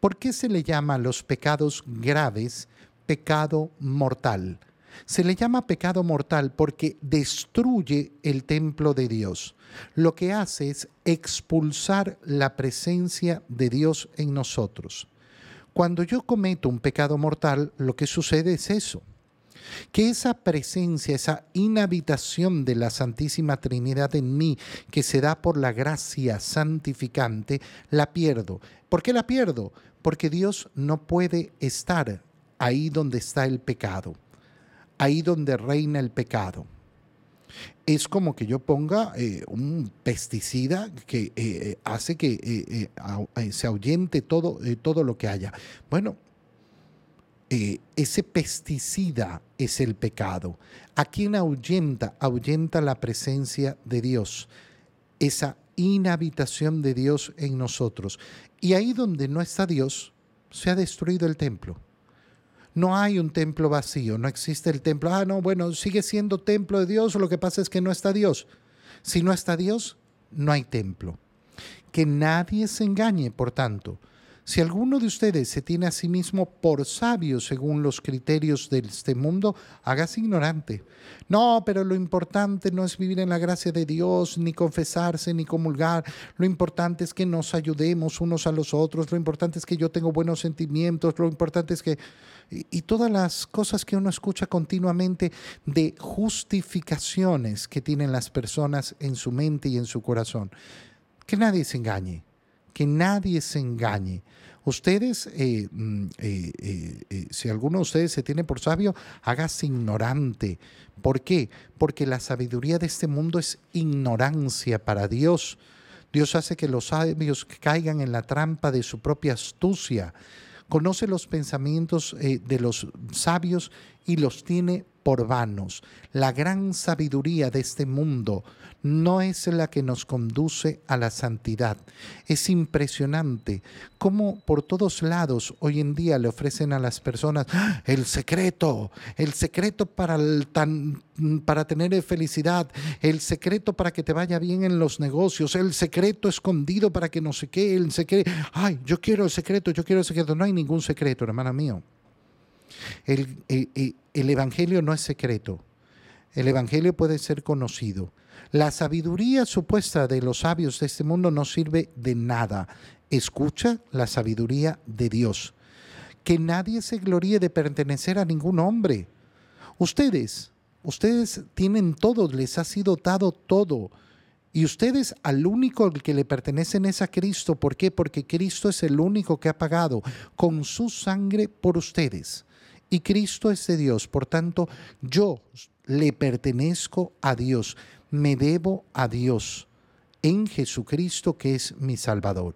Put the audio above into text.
¿Por qué se le llama a los pecados graves pecado mortal? Se le llama pecado mortal porque destruye el templo de Dios. Lo que hace es expulsar la presencia de Dios en nosotros. Cuando yo cometo un pecado mortal, lo que sucede es eso que esa presencia, esa inhabitación de la Santísima Trinidad en mí, que se da por la gracia santificante, la pierdo. ¿Por qué la pierdo? Porque Dios no puede estar ahí donde está el pecado, ahí donde reina el pecado es como que yo ponga eh, un pesticida que eh, eh, hace que se ahuyente todo, todo lo que haya. Bueno, eh, ese pesticida es el pecado. ¿A quién ahuyenta? Ahuyenta la presencia de Dios, esa inhabitación de Dios en nosotros. Y ahí donde no está Dios, se ha destruido el templo. No hay un templo vacío, no existe el templo. Ah, no, bueno, sigue siendo templo de Dios, lo que pasa es que no está Dios. Si no está Dios, no hay templo. Que nadie se engañe, por tanto. Si alguno de ustedes se tiene a sí mismo por sabio según los criterios de este mundo, hágase ignorante. No, pero lo importante no es vivir en la gracia de Dios, ni confesarse, ni comulgar. Lo importante es que nos ayudemos unos a los otros. Lo importante es que yo tengo buenos sentimientos. Lo importante es que... Y, todas las cosas que uno escucha continuamente de justificaciones que tienen las personas en su mente y en su corazón. Que nadie se engañe que nadie se engañe. Ustedes, eh, mm, eh, eh, si alguno de ustedes se tiene por sabio, hágase ignorante. ¿Por qué? Porque la sabiduría de este mundo es ignorancia para Dios. Dios hace que los sabios caigan en la trampa de su propia astucia. Conoce los pensamientos de los sabios y los tiene por. La gran sabiduría de este mundo no es la que nos conduce a la santidad. Es impresionante cómo por todos lados hoy en día le ofrecen a las personas ¡Ah! el secreto, el secreto para, para tener felicidad, el secreto para que te vaya bien en los negocios, el secreto escondido para que no sé qué, el secreto, ay, yo quiero el secreto, yo quiero el secreto. No hay ningún secreto, hermana mío. El, eh, eh, el, Evangelio no es secreto. El Evangelio puede ser conocido. La sabiduría supuesta de los sabios de este mundo no sirve de nada. Escucha la sabiduría de Dios. Que nadie se gloríe de pertenecer a ningún hombre. Ustedes, ustedes tienen todo, les ha sido dado todo. Y ustedes al único al que le pertenecen es a Cristo. ¿Por qué? Porque Cristo es el único que ha pagado con su sangre por ustedes y Cristo es de Dios. Por tanto, yo le pertenezco a Dios, me debo a Dios en Jesucristo que es mi Salvador.